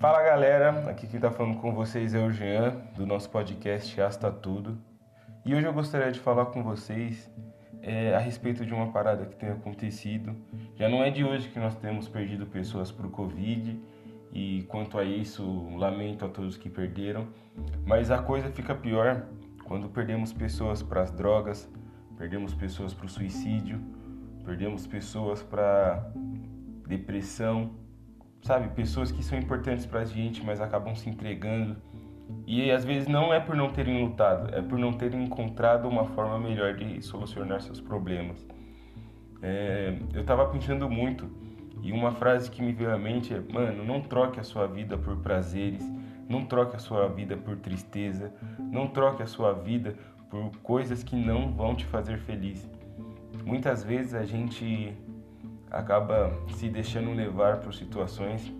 Fala galera, aqui quem tá falando com vocês é o Jean, do nosso podcast Asta Tudo. E hoje eu gostaria de falar com vocês é, a respeito de uma parada que tem acontecido. Já não é de hoje que nós temos perdido pessoas por Covid, e quanto a isso, lamento a todos que perderam, mas a coisa fica pior quando perdemos pessoas para as drogas, perdemos pessoas para o suicídio, perdemos pessoas para depressão, sabe? Pessoas que são importantes para a gente, mas acabam se entregando. E às vezes não é por não terem lutado, é por não terem encontrado uma forma melhor de solucionar seus problemas. É, eu estava pensando muito e uma frase que me veio à mente é: mano, não troque a sua vida por prazeres, não troque a sua vida por tristeza, não troque a sua vida por coisas que não vão te fazer feliz. Muitas vezes a gente acaba se deixando levar por situações,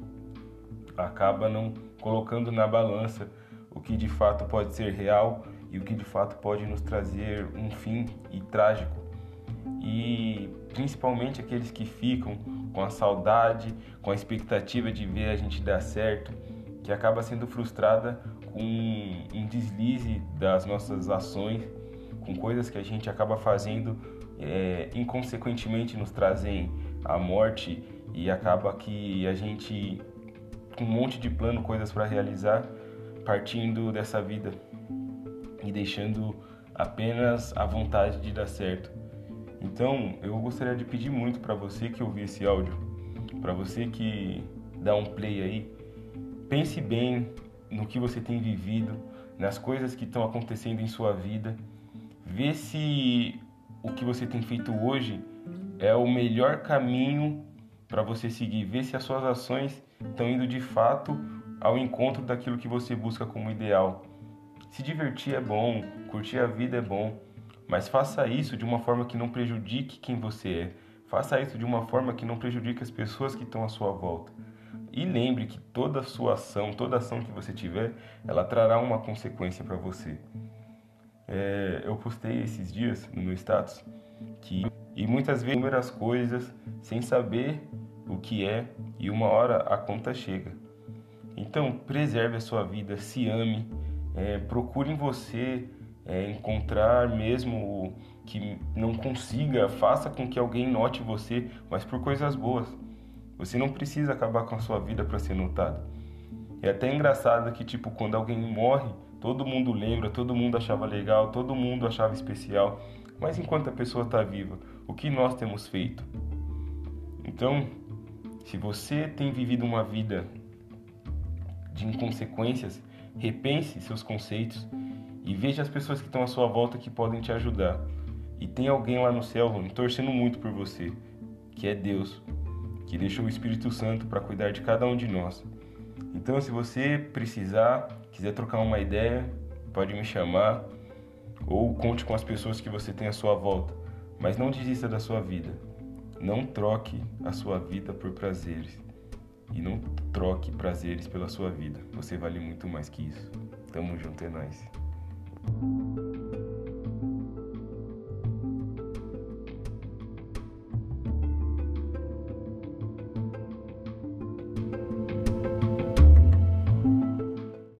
acaba não colocando na balança o que de fato pode ser real e o que de fato pode nos trazer um fim e trágico. E principalmente aqueles que ficam com a saudade, com a expectativa de ver a gente dar certo, que acaba sendo frustrada com um deslize das nossas ações, com coisas que a gente acaba fazendo é, inconsequentemente nos trazem a morte e acaba que a gente com um monte de plano, coisas para realizar, partindo dessa vida e deixando apenas a vontade de dar certo. Então, eu gostaria de pedir muito para você que ouvir esse áudio, para você que dá um play aí, pense bem no que você tem vivido, nas coisas que estão acontecendo em sua vida, vê se o que você tem feito hoje é o melhor caminho para você seguir, vê se as suas ações estão indo de fato ao encontro daquilo que você busca como ideal. Se divertir é bom, curtir a vida é bom, mas faça isso de uma forma que não prejudique quem você é. Faça isso de uma forma que não prejudique as pessoas que estão à sua volta. E lembre que toda sua ação, toda ação que você tiver, ela trará uma consequência para você. É, eu postei esses dias no meu status que e muitas vezes inúmeras coisas sem saber o que é e uma hora a conta chega. Então preserve a sua vida, se ame, é, procure em você é, encontrar mesmo que não consiga, faça com que alguém note você, mas por coisas boas. Você não precisa acabar com a sua vida para ser notado. É até engraçado que tipo quando alguém morre, todo mundo lembra, todo mundo achava legal, todo mundo achava especial. Mas enquanto a pessoa está viva, o que nós temos feito? Então, se você tem vivido uma vida de inconsequências, repense seus conceitos e veja as pessoas que estão à sua volta que podem te ajudar. E tem alguém lá no céu torcendo muito por você, que é Deus, que deixou o Espírito Santo para cuidar de cada um de nós. Então, se você precisar, quiser trocar uma ideia, pode me chamar ou conte com as pessoas que você tem à sua volta, mas não desista da sua vida. Não troque a sua vida por prazeres. E não troque prazeres pela sua vida. Você vale muito mais que isso. Tamo junto, é nóis.